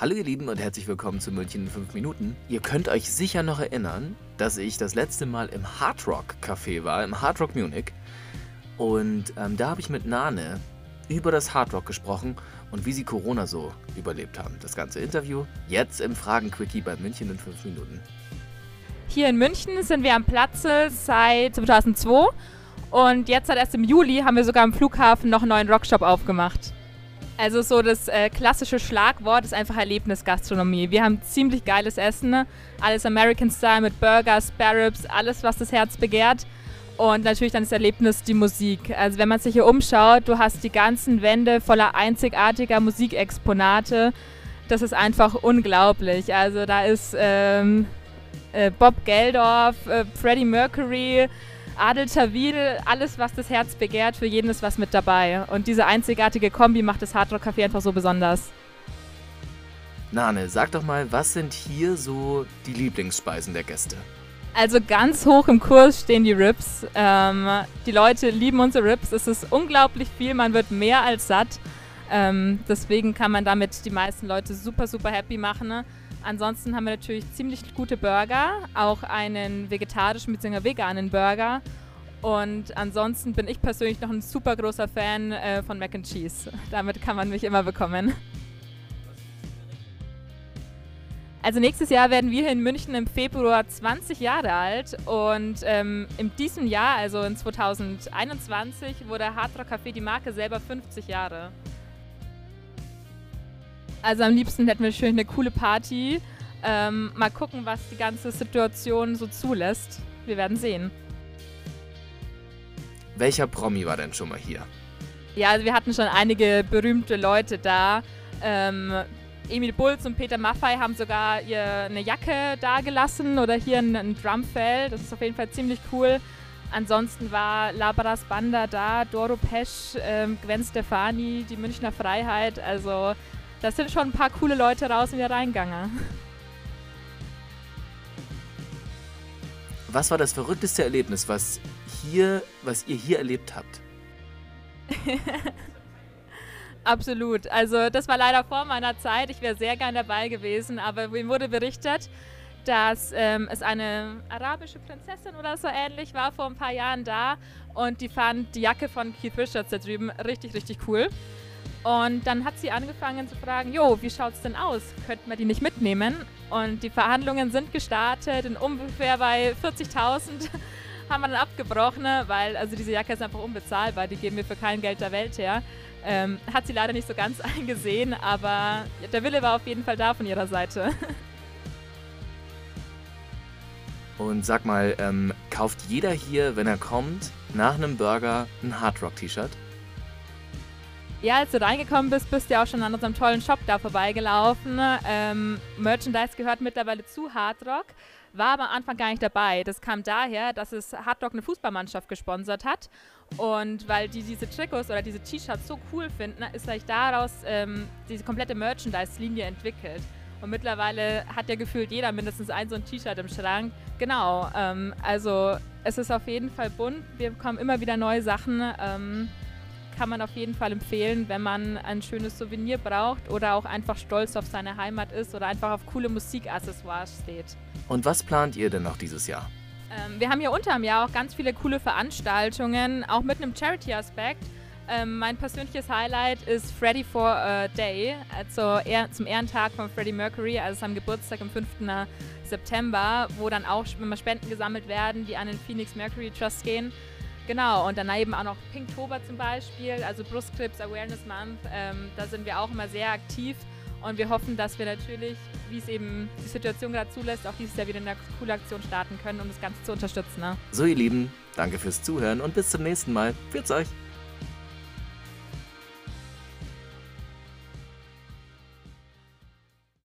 Hallo ihr Lieben und herzlich willkommen zu München in 5 Minuten. Ihr könnt euch sicher noch erinnern, dass ich das letzte Mal im Hard Rock Café war, im Hard Rock Munich. Und ähm, da habe ich mit Nane über das Hard Rock gesprochen und wie sie Corona so überlebt haben. Das ganze Interview jetzt im Fragen-Quickie bei München in 5 Minuten. Hier in München sind wir am Platze seit 2002 und jetzt seit erst im Juli haben wir sogar am Flughafen noch einen neuen Rockshop aufgemacht. Also so das äh, klassische Schlagwort ist einfach Erlebnisgastronomie. Wir haben ziemlich geiles Essen, ne? alles American Style mit Burgers, Sparrows, alles was das Herz begehrt. Und natürlich dann das Erlebnis die Musik. Also wenn man sich hier umschaut, du hast die ganzen Wände voller einzigartiger Musikexponate. Das ist einfach unglaublich. Also da ist ähm, äh, Bob Geldorf, äh, Freddie Mercury, Adel Tawil, alles, was das Herz begehrt, für jeden ist was mit dabei. Und diese einzigartige Kombi macht das Hardrock Café einfach so besonders. Nane, sag doch mal, was sind hier so die Lieblingsspeisen der Gäste? Also ganz hoch im Kurs stehen die Rips. Ähm, die Leute lieben unsere Rips. Es ist unglaublich viel, man wird mehr als satt. Ähm, deswegen kann man damit die meisten Leute super, super happy machen. Ansonsten haben wir natürlich ziemlich gute Burger, auch einen vegetarischen bzw. veganen Burger. Und ansonsten bin ich persönlich noch ein super großer Fan äh, von Mac and Cheese. Damit kann man mich immer bekommen. Also nächstes Jahr werden wir hier in München im Februar 20 Jahre alt und ähm, in diesem Jahr, also in 2021, wurde Hard Rock Café die Marke selber 50 Jahre. Also am liebsten hätten wir schön eine coole Party. Ähm, mal gucken, was die ganze Situation so zulässt. Wir werden sehen. Welcher Promi war denn schon mal hier? Ja, also wir hatten schon einige berühmte Leute da. Ähm, Emil Bulls und Peter Maffei haben sogar ihr eine Jacke dagelassen oder hier ein, ein Drumfell. Das ist auf jeden Fall ziemlich cool. Ansonsten war Labras Banda da, Doro Pesch, ähm, Gwen Stefani, die Münchner Freiheit. Also da sind schon ein paar coole Leute raus und wieder reingegangen. Was war das verrückteste Erlebnis, was hier, was ihr hier erlebt habt? Absolut. Also das war leider vor meiner Zeit. Ich wäre sehr gern dabei gewesen, aber mir wurde berichtet, dass ähm, es eine arabische Prinzessin oder so ähnlich war vor ein paar Jahren da und die fand die Jacke von Keith Richards da drüben richtig, richtig cool. Und dann hat sie angefangen zu fragen, jo, wie schaut's denn aus? Könnten wir die nicht mitnehmen? Und die Verhandlungen sind gestartet in ungefähr bei 40.000 haben wir dann abgebrochen, weil also diese Jacke ist einfach unbezahlbar, die geben wir für kein Geld der Welt her. Ähm, hat sie leider nicht so ganz eingesehen, aber der Wille war auf jeden Fall da von ihrer Seite. Und sag mal, ähm, kauft jeder hier, wenn er kommt, nach einem Burger ein Hardrock-T-Shirt? Ja, als du reingekommen bist, bist du ja auch schon an unserem tollen Shop da vorbeigelaufen. Ähm, Merchandise gehört mittlerweile zu Hardrock, war aber am Anfang gar nicht dabei. Das kam daher, dass es Hardrock eine Fußballmannschaft gesponsert hat. Und weil die diese Trikots oder diese T-Shirts so cool finden, ist gleich daraus ähm, diese komplette Merchandise-Linie entwickelt. Und mittlerweile hat ja gefühlt jeder mindestens ein so ein T-Shirt im Schrank. Genau, ähm, also es ist auf jeden Fall bunt. Wir bekommen immer wieder neue Sachen. Ähm, kann man auf jeden Fall empfehlen, wenn man ein schönes Souvenir braucht oder auch einfach stolz auf seine Heimat ist oder einfach auf coole Musikaccessoires steht. Und was plant ihr denn noch dieses Jahr? Ähm, wir haben hier unter dem Jahr auch ganz viele coole Veranstaltungen, auch mit einem Charity-Aspekt. Ähm, mein persönliches Highlight ist Freddy for a Day, also zum Ehrentag von Freddie Mercury, also am Geburtstag am 5. September, wo dann auch immer Spenden gesammelt werden, die an den Phoenix Mercury Trust gehen. Genau, und daneben auch noch Pinktober zum Beispiel, also Brustkrebs Awareness Month. Ähm, da sind wir auch immer sehr aktiv und wir hoffen, dass wir natürlich, wie es eben die Situation gerade zulässt, auch dieses Jahr wieder eine coole Aktion starten können, um das Ganze zu unterstützen. Ne? So, ihr Lieben, danke fürs Zuhören und bis zum nächsten Mal. Pfiat euch!